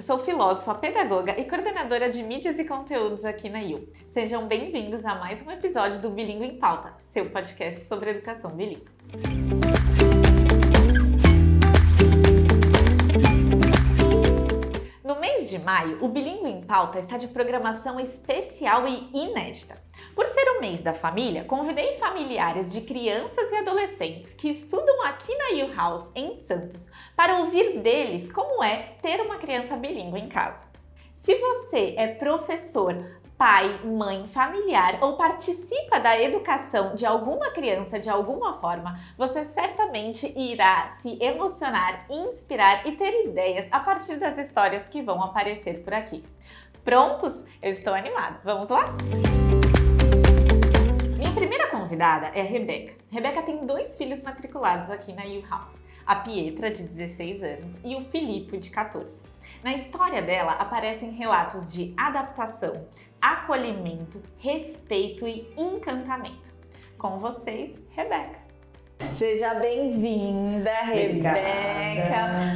Sou filósofa, pedagoga e coordenadora de mídias e conteúdos aqui na IU. Sejam bem-vindos a mais um episódio do Bilingue em Pauta, seu podcast sobre educação bilíngue. De maio, o Bilingue em Pauta está de programação especial e inédita. Por ser o mês da família, convidei familiares de crianças e adolescentes que estudam aqui na U House em Santos para ouvir deles como é ter uma criança bilíngue em casa. Se você é professor, pai, mãe, familiar ou participa da educação de alguma criança de alguma forma, você certamente irá se emocionar, inspirar e ter ideias a partir das histórias que vão aparecer por aqui. Prontos? Eu estou animada. Vamos lá? Minha primeira convidada é a Rebeca. Rebeca tem dois filhos matriculados aqui na U House, a Pietra, de 16 anos, e o Filipe, de 14. Na história dela aparecem relatos de adaptação, acolhimento, respeito e encantamento. Com vocês, Rebeca. Seja bem-vinda, Rebeca.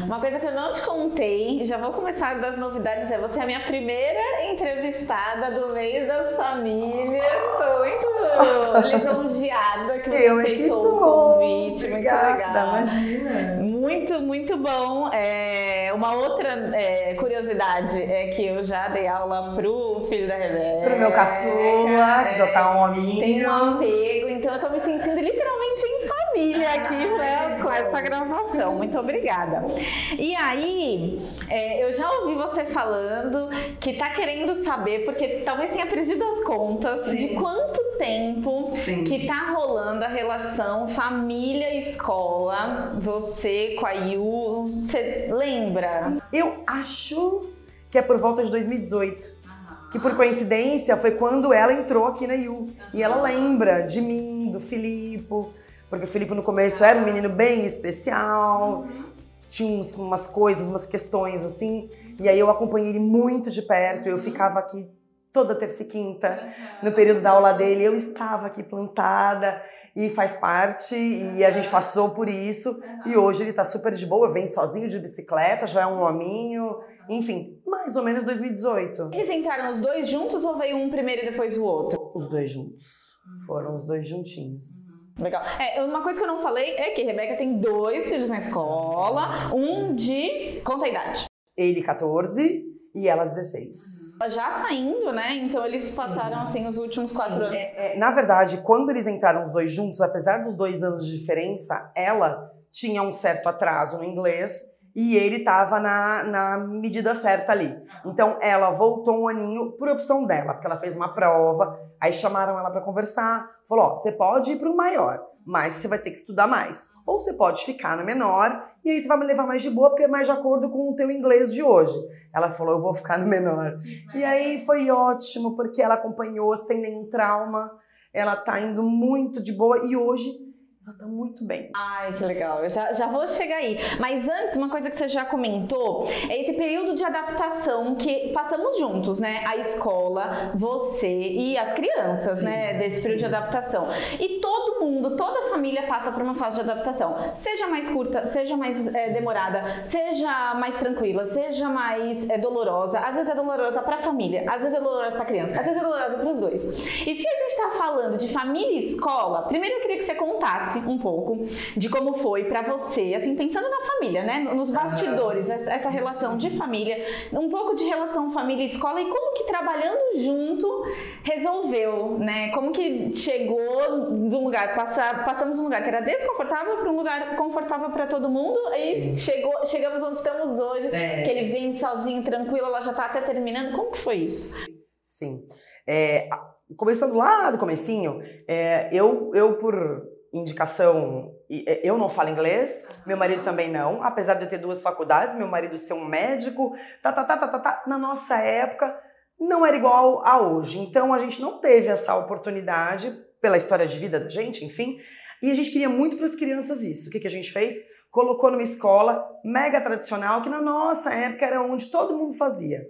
Uma coisa que eu não te contei, já vou começar das novidades, é você é a minha primeira entrevistada do mês das famílias. Estou muito lisonjeada que você Eu é aceitou tô. o convite. Obrigada, muito legal. imagina. Muito, muito bom. É, uma outra é, curiosidade é que eu já dei aula pro filho da Rebeca. Pro meu caçula, que já tá um hominho. Tem um apego, então eu tô me sentindo literalmente em família aqui né, com essa gravação. Muito obrigada. E aí, é, eu já ouvi você falando que tá querendo saber, porque talvez tenha perdido as contas de Sim. quanto tempo Sim. que tá rolando a relação família-escola, você com a Yu, você lembra? Eu acho que é por volta de 2018. Que por coincidência foi quando ela entrou aqui na IU. E ela lembra de mim, do Filipe, porque o Filipe no começo era um menino bem especial, tinha uns- umas coisas, umas questões assim. E aí eu acompanhei ele muito de perto, eu ficava aqui toda terça e quinta. No período da aula dele, eu estava aqui plantada e faz parte, e a gente passou por isso. E hoje ele tá super de boa, vem sozinho de bicicleta, já é um hominho, enfim, mais ou menos 2018. Eles entraram os dois juntos ou veio um primeiro e depois o outro? Os dois juntos. Foram os dois juntinhos. Legal. É, uma coisa que eu não falei é que Rebeca tem dois filhos na escola, um de. Conta a idade. Ele 14 e ela 16. Já saindo, né? Então eles passaram assim os últimos quatro anos. É, é, na verdade, quando eles entraram os dois juntos, apesar dos dois anos de diferença, ela tinha um certo atraso no inglês e ele estava na, na medida certa ali. Então ela voltou um aninho por opção dela, porque ela fez uma prova, aí chamaram ela para conversar, falou: ó, você pode ir para o maior, mas você vai ter que estudar mais. Ou você pode ficar no menor e aí você vai me levar mais de boa, porque é mais de acordo com o teu inglês de hoje. Ela falou: eu vou ficar no menor. E aí foi ótimo, porque ela acompanhou sem nenhum trauma. Ela tá indo muito de boa e hoje ela tá muito bem. Ai, que legal. Eu já, já vou chegar aí. Mas antes, uma coisa que você já comentou é esse período de adaptação que passamos juntos, né? A escola, você e as crianças, né? Desse período de adaptação. E todo mundo, toda a família passa por uma fase de adaptação. Seja mais curta, seja mais é, demorada, seja mais tranquila, seja mais é, dolorosa. Às vezes é dolorosa pra família, às vezes é dolorosa pra criança, às vezes é dolorosa pros dois. E se a gente tá falando de família e escola, primeiro eu queria que você contasse um pouco de como foi pra você, assim, pensando na família, né? Nos bastidores, essa relação de família, um pouco de relação família e escola e como que trabalhando junto resolveu, né? Como que chegou de um lugar, passa, passamos de um lugar que era desconfortável para um lugar confortável para todo mundo e chegou, chegamos onde estamos hoje, É. que ele vem sozinho, tranquilo, ela já tá até terminando. Como que foi isso? Sim. É, começando lá do comecinho, é, eu, eu por indicação, é, eu não falo inglês, meu marido também não, apesar de eu ter duas faculdades, meu marido ser um médico, tá, tá, tá, tá, tá, tá, na nossa época não era igual a hoje. Então a gente não teve essa oportunidade pela história de vida da gente, enfim, e a gente queria muito para as crianças isso. O que, que a gente fez? Colocou numa escola mega tradicional, que na nossa época era onde todo mundo fazia.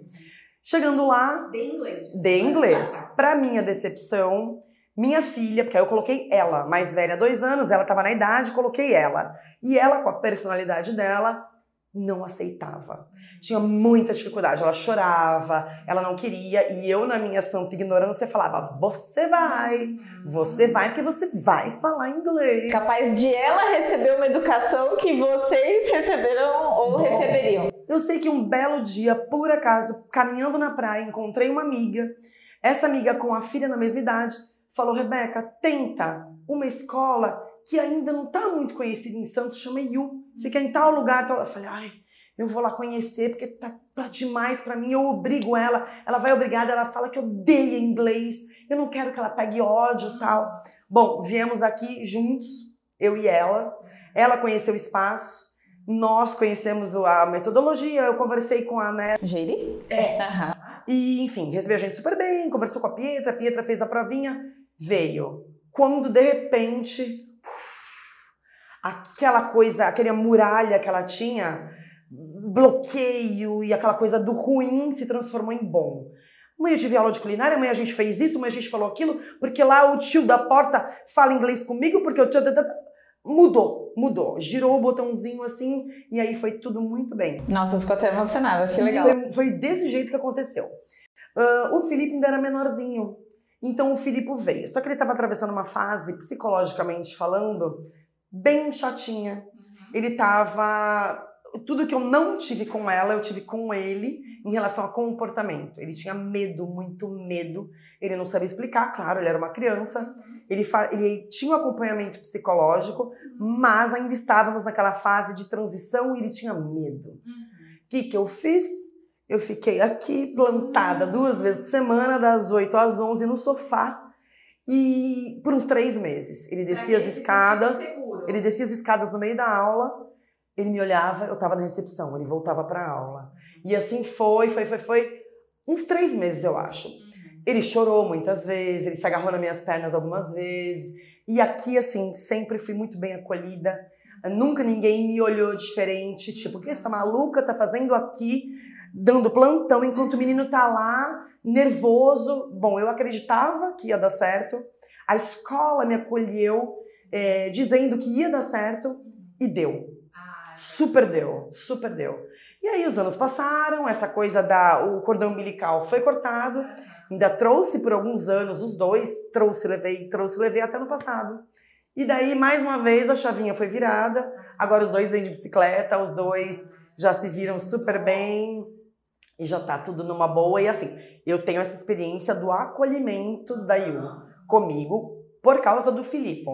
Chegando lá, De inglês. de inglês. Pra minha decepção, minha filha, porque aí eu coloquei ela, mais velha, dois anos, ela tava na idade, coloquei ela. E ela, com a personalidade dela, não aceitava. Tinha muita dificuldade, ela chorava, ela não queria, e eu, na minha santa ignorância, falava: Você vai, você vai, porque você vai falar inglês. Capaz de ela receber uma educação que vocês receberam ou Bom, receberiam. Eu sei que um belo dia, por acaso, caminhando na praia, encontrei uma amiga. Essa amiga, com a filha na mesma idade, falou: Rebeca, tenta uma escola que ainda não está muito conhecida em Santos, chama IU. Fica em tal lugar. Tal. Eu falei: ai, eu vou lá conhecer porque tá, tá demais para mim. Eu obrigo ela, ela vai obrigada, ela fala que odeia inglês. Eu não quero que ela pegue ódio e tal. Bom, viemos aqui juntos, eu e ela. Ela conheceu o espaço nós conhecemos a metodologia, eu conversei com a Né. Geire? É. Uhum. E, enfim, recebeu a gente super bem, conversou com a Pietra, a Pietra fez a provinha, veio. Quando, de repente, aquela coisa, aquela muralha que ela tinha, bloqueio e aquela coisa do ruim se transformou em bom. Amanhã eu tive aula de culinária, amanhã a gente fez isso, amanhã a gente falou aquilo, porque lá o tio da porta fala inglês comigo, porque o tio mudou, mudou. Girou o botãozinho assim e aí foi tudo muito bem. Nossa, eu fico até emocionada, que legal. Foi, foi desse jeito que aconteceu. Uh, o Felipe ainda era menorzinho, então o Filipe veio. Só que ele estava atravessando uma fase, psicologicamente falando, bem chatinha. Uhum. Ele estava tudo que eu não tive com ela, eu tive com ele em relação a comportamento. Ele tinha medo, muito medo. Ele não sabia explicar, claro, ele era uma criança. Ele, ele tinha um acompanhamento psicológico, mas ainda estávamos naquela fase de transição e ele tinha medo. O que, que eu fiz? Eu fiquei aqui plantada duas vezes por semana, das 8 às 11 no sofá. E por uns três meses. Ele descia as escadas. Ele descia as escadas no meio da aula ele me olhava, eu estava na recepção, ele voltava para a aula. E assim foi, foi, foi, foi. Uns três meses, eu acho. Uhum. Ele chorou muitas vezes, ele se agarrou nas minhas pernas algumas vezes. E aqui, assim, sempre fui muito bem acolhida. Nunca ninguém me olhou diferente, tipo, o que essa maluca tá fazendo aqui, dando plantão, enquanto o menino tá lá, nervoso. Bom, eu acreditava que ia dar certo. A escola me acolheu, é, dizendo que ia dar certo, e deu. Super deu, super deu. E aí os anos passaram, essa coisa da o cordão umbilical foi cortado, ainda trouxe por alguns anos os dois, trouxe, levei, trouxe, levei até no passado. E daí mais uma vez a chavinha foi virada. Agora os dois vêm de bicicleta, os dois já se viram super bem e já tá tudo numa boa. E assim, eu tenho essa experiência do acolhimento da Yu comigo por causa do Filipe.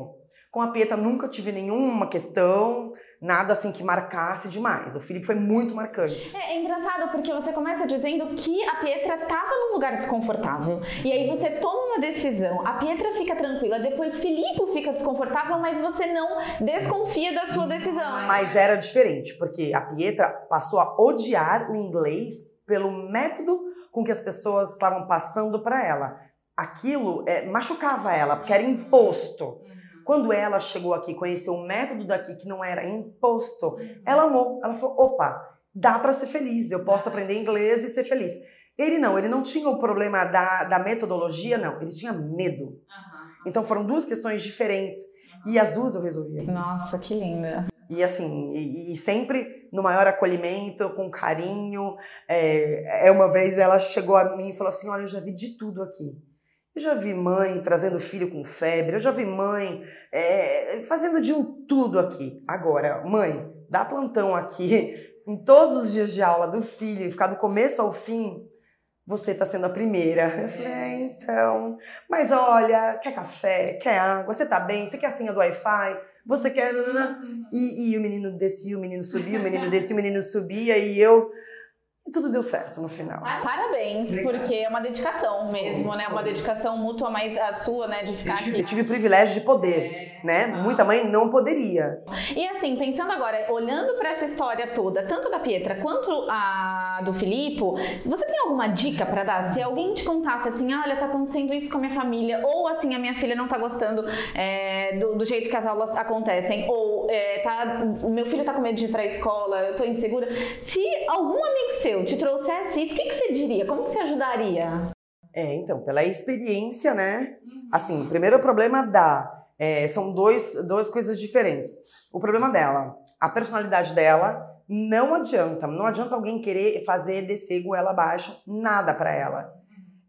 Com a Pietra nunca tive nenhuma questão, nada assim que marcasse demais. O Felipe foi muito marcante. É, é engraçado porque você começa dizendo que a Pietra estava num lugar desconfortável. E aí você toma uma decisão, a Pietra fica tranquila, depois Felipe fica desconfortável, mas você não desconfia da sua decisão. Mas era diferente, porque a Pietra passou a odiar o inglês pelo método com que as pessoas estavam passando para ela. Aquilo é, machucava ela, porque era imposto. Quando ela chegou aqui, conheceu um método daqui que não era imposto, uhum. ela amou. Ela falou: opa, dá para ser feliz, eu posso aprender inglês e ser feliz. Ele não, ele não tinha o problema da, da metodologia, não, ele tinha medo. Então foram duas questões diferentes e as duas eu resolvi. Nossa, que linda. E assim, e, e, sempre no maior acolhimento, com carinho. É, é, uma vez ela chegou a mim e falou assim: Olha, eu já vi de tudo aqui. Eu já vi mãe trazendo filho com febre, eu já vi mãe é, fazendo de um tudo aqui. Agora, mãe, dá plantão aqui em todos os dias de aula do filho e ficar do começo ao fim, você está sendo a primeira. Eu falei, é, então. Mas olha, quer café? Quer água? Você tá bem? Você quer a senha do Wi-Fi? Você quer. E, e o menino descia, o menino subia, o menino descia, o menino subia, e eu e tudo deu certo no final. Parabéns, Obrigado. porque é uma dedicação mesmo, foi, né? Uma dedicação mútua, mas a sua, né, de ficar eu tive, aqui. Eu tive o privilégio de poder, é. né? Ah. Muita mãe não poderia. E assim, pensando agora, olhando para essa história toda, tanto da Pietra quanto a do Filipe, você tem alguma dica para dar? Se alguém te contasse assim, ah, olha, tá acontecendo isso com a minha família, ou assim, a minha filha não tá gostando é, do, do, jeito que as aulas acontecem, ou é, tá, o meu filho tá com medo de ir pra escola, eu tô insegura. Se algum amigo seu te trouxesse isso, o que, que você diria? Como que você ajudaria? É, então, pela experiência, né? Assim, o primeiro problema da. É, são dois, duas coisas diferentes. O problema dela, a personalidade dela Não adianta, não adianta alguém querer fazer descer goela abaixo, nada para ela.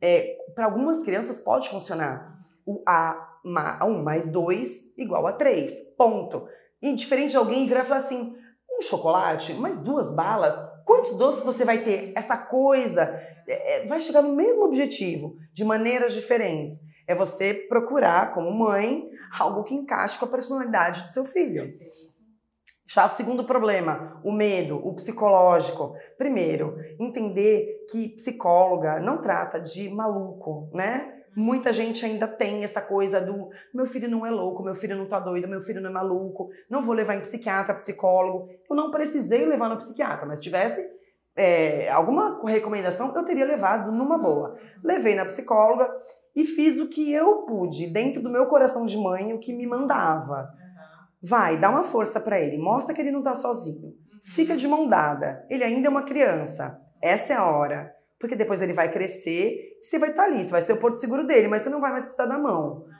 É, para algumas crianças pode funcionar. O A, um mais dois igual a três, ponto. E diferente de alguém virar e falar assim, um chocolate, mais duas balas, quantos doces você vai ter? Essa coisa é, é, vai chegar no mesmo objetivo, de maneiras diferentes. É você procurar, como mãe, algo que encaixe com a personalidade do seu filho. Já o segundo problema, o medo, o psicológico. Primeiro, entender que psicóloga não trata de maluco, né? Muita gente ainda tem essa coisa do meu filho não é louco, meu filho não tá doido, meu filho não é maluco, não vou levar em psiquiatra, psicólogo. Eu não precisei levar no psiquiatra, mas se tivesse é, alguma recomendação, eu teria levado numa boa. Levei na psicóloga e fiz o que eu pude, dentro do meu coração de mãe, o que me mandava. Vai, dá uma força para ele, mostra que ele não tá sozinho. Fica de mão dada, ele ainda é uma criança. Essa é a hora. Porque depois ele vai crescer, você vai estar ali, você vai ser o porto seguro dele, mas você não vai mais precisar da mão. Uhum.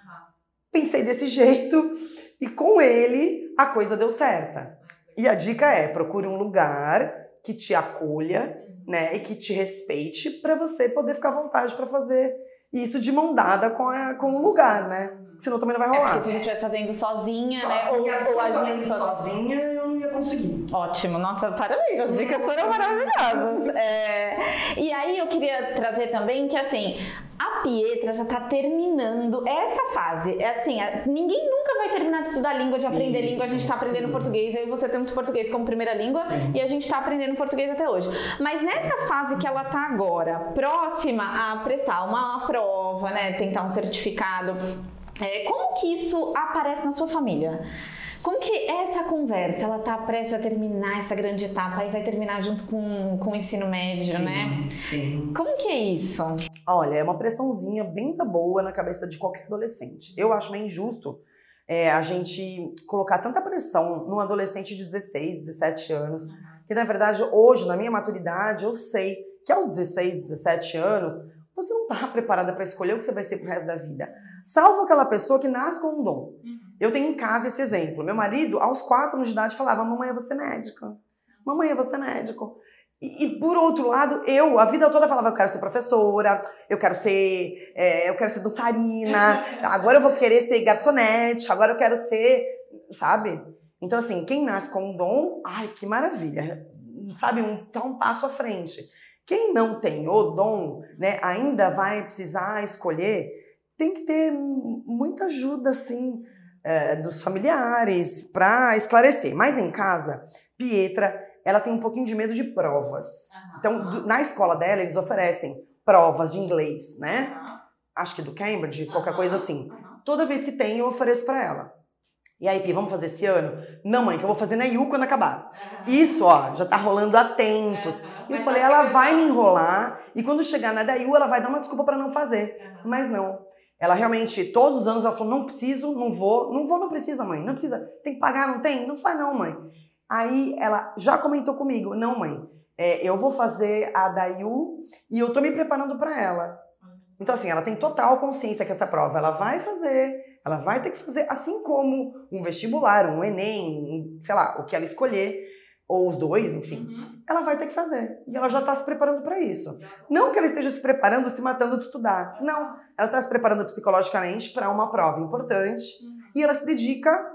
Pensei desse jeito e com ele a coisa deu certa. E a dica é: procure um lugar que te acolha, né, e que te respeite para você poder ficar à vontade para fazer isso de mão dada com, a, com o lugar, né? Senão também não vai rolar. É porque se você estivesse fazendo sozinha, né? Ou, ou agindo sozinha, eu não ia conseguir. Ótimo, nossa, parabéns, as dicas foram maravilhosas. É, e aí eu queria trazer também que assim, a Pietra já está terminando essa fase. É assim, ninguém nunca vai terminar de estudar língua, de aprender Isso, língua. A gente está aprendendo sim. português, aí você temos português como primeira língua sim. e a gente está aprendendo português até hoje. Mas nessa fase que ela está agora, próxima a prestar uma prova, né, tentar um certificado é, como que isso aparece na sua família? Como que essa conversa, ela tá prestes a terminar essa grande etapa e vai terminar junto com, com o ensino médio, sim, né? Sim. Como que é isso? Olha, é uma pressãozinha bem da boa na cabeça de qualquer adolescente. Eu acho meio injusto é, a gente colocar tanta pressão num adolescente de 16, 17 anos, que na verdade hoje, na minha maturidade, eu sei que aos 16, 17 anos, você não está preparada para escolher o que você vai ser pro resto da vida. Salvo aquela pessoa que nasce com um dom. Uhum. Eu tenho em casa esse exemplo. Meu marido, aos quatro anos de idade, falava: Mamãe, eu vou ser médico. Mamãe, eu vou ser médico. E, e, por outro lado, eu a vida toda falava: eu quero ser professora, eu quero ser, é, eu quero ser dançarina, agora eu vou querer ser garçonete, agora eu quero ser, sabe? Então, assim, quem nasce com um dom, ai, que maravilha, sabe? Um, tá um passo à frente. Quem não tem o dom, né, ainda vai precisar escolher, tem que ter muita ajuda, assim, é, dos familiares para esclarecer. Mas em casa, Pietra, ela tem um pouquinho de medo de provas. Uhum. Então, do, na escola dela, eles oferecem provas de inglês, né? Uhum. Acho que do Cambridge, qualquer coisa assim. Toda vez que tem, eu ofereço para ela. E aí, Pi, vamos fazer esse ano? Não, mãe, que eu vou fazer na IU quando acabar. Isso, ó, já tá rolando há tempos. E eu falei, ela vai me enrolar e quando chegar na da IU, ela vai dar uma desculpa para não fazer. Mas não. Ela realmente, todos os anos, ela falou, não preciso, não vou. Não vou, não precisa, mãe. Não precisa. Tem que pagar, não tem? Não faz não, mãe. Aí ela já comentou comigo, não, mãe, é, eu vou fazer a da IU e eu tô me preparando para ela. Então, assim, ela tem total consciência que essa prova ela vai fazer, ela vai ter que fazer, assim como um vestibular, um Enem, sei lá, o que ela escolher, ou os dois, enfim, uhum. ela vai ter que fazer. E ela já está se preparando para isso. Não que ela esteja se preparando, se matando de estudar. Não. Ela está se preparando psicologicamente para uma prova importante uhum. e ela se dedica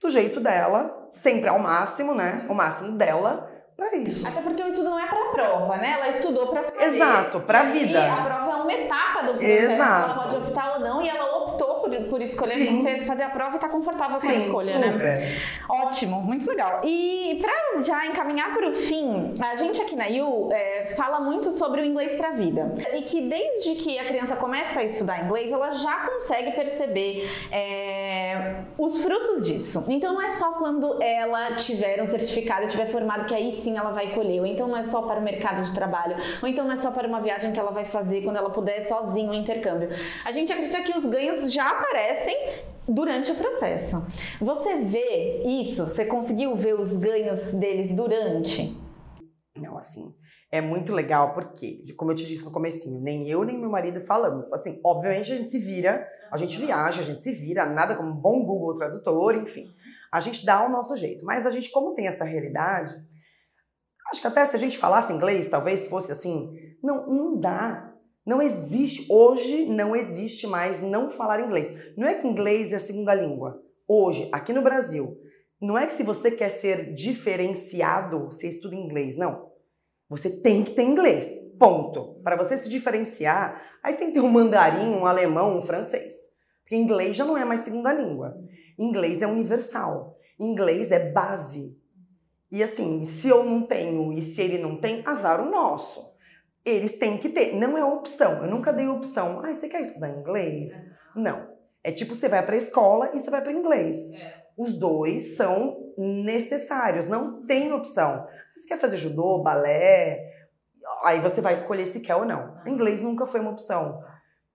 do jeito dela, sempre ao máximo, né? O máximo dela, para isso. Até porque o estudo não é para a prova, né? Ela estudou para Exato, para a vida. E a prova é uma etapa do processo. Exato. Ela pode optar ou não e ela optou por, escolher, fez, fazer a prova e está confortável Sim, com a escolha, né? super. né? Ótimo, muito legal. E para já encaminhar para o fim, a gente aqui na U é, fala muito sobre o inglês para a vida e que desde que a criança começa a estudar inglês, ela já consegue perceber é, os frutos disso. Então não é só quando ela tiver um certificado tiver formado que aí sim ela vai colher, ou então não é só para o mercado de trabalho, ou então não é só para uma viagem que ela vai fazer quando ela puder sozinho, um intercâmbio. A gente acredita que os ganhos já aparecem durante o processo. Você vê isso? Você conseguiu ver os ganhos deles durante? Não, assim, é muito legal porque, como eu te disse no comecinho, nem eu nem meu marido falamos. Assim, obviamente a gente se vira, a gente viaja, a gente se vira, nada como um bom Google Tradutor, enfim. A gente dá o nosso jeito. Mas a gente, como tem essa realidade, Acho que até se a gente falasse inglês, talvez fosse assim. Não, não dá. Não existe, hoje não existe mais não falar inglês. Não é que inglês é a segunda língua. Hoje, aqui no Brasil, não é que se você quer ser diferenciado, você estuda inglês. Não. Você tem que ter inglês. Ponto. Para você se diferenciar, aí você tem que ter um mandarim, um alemão, um francês. Porque inglês já não é mais segunda língua. Inglês é universal. Inglês é base. E assim, se eu não tenho e se ele não tem, azar o nosso. Eles têm que ter. Não é opção. Eu nunca dei opção. Ah, você quer estudar inglês? Não. É tipo, você vai para a escola e você vai para inglês. Os dois são necessários. Não tem opção. Você quer fazer judô, balé? Aí você vai escolher se quer ou não. Inglês nunca foi uma opção.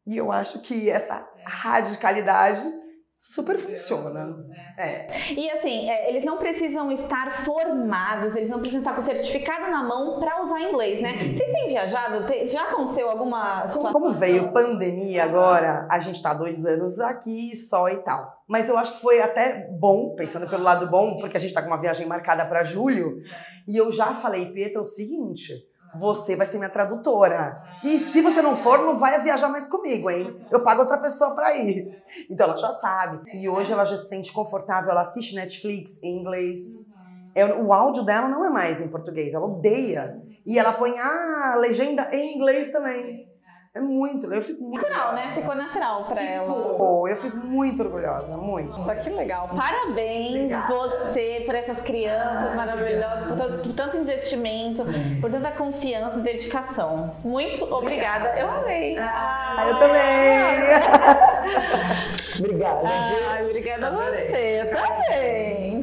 E eu acho que essa radicalidade super funciona. É. E assim, é, eles não precisam estar formados, eles não precisam estar com certificado na mão para usar inglês, né? Vocês têm viajado? Já aconteceu alguma situação? Como veio pandemia agora, a gente tá dois anos aqui só e tal. Mas eu acho que foi até bom, pensando pelo lado bom, porque a gente tá com uma viagem marcada para julho. E eu já falei, Petra, é o seguinte você vai ser minha tradutora. E se você não for, não vai viajar mais comigo, hein? Eu pago outra pessoa para ir. Então ela já sabe. E hoje ela já se sente confortável, ela assiste Netflix em inglês. É, o áudio dela não é mais em português, ela odeia. E ela põe a legenda em inglês também. É muito, eu fico muito natural, né? Ficou natural pra Ficou. ela. Eu fico muito orgulhosa, muito. Nossa, que legal. Parabéns Obrigada. você por essas crianças maravilhosas, por, todo, por tanto investimento, por tanta confiança e dedicação. Muito obrigada. obrigada. Eu amei. Ah, eu também. obrigada. Ai, obrigada a você. Eu também.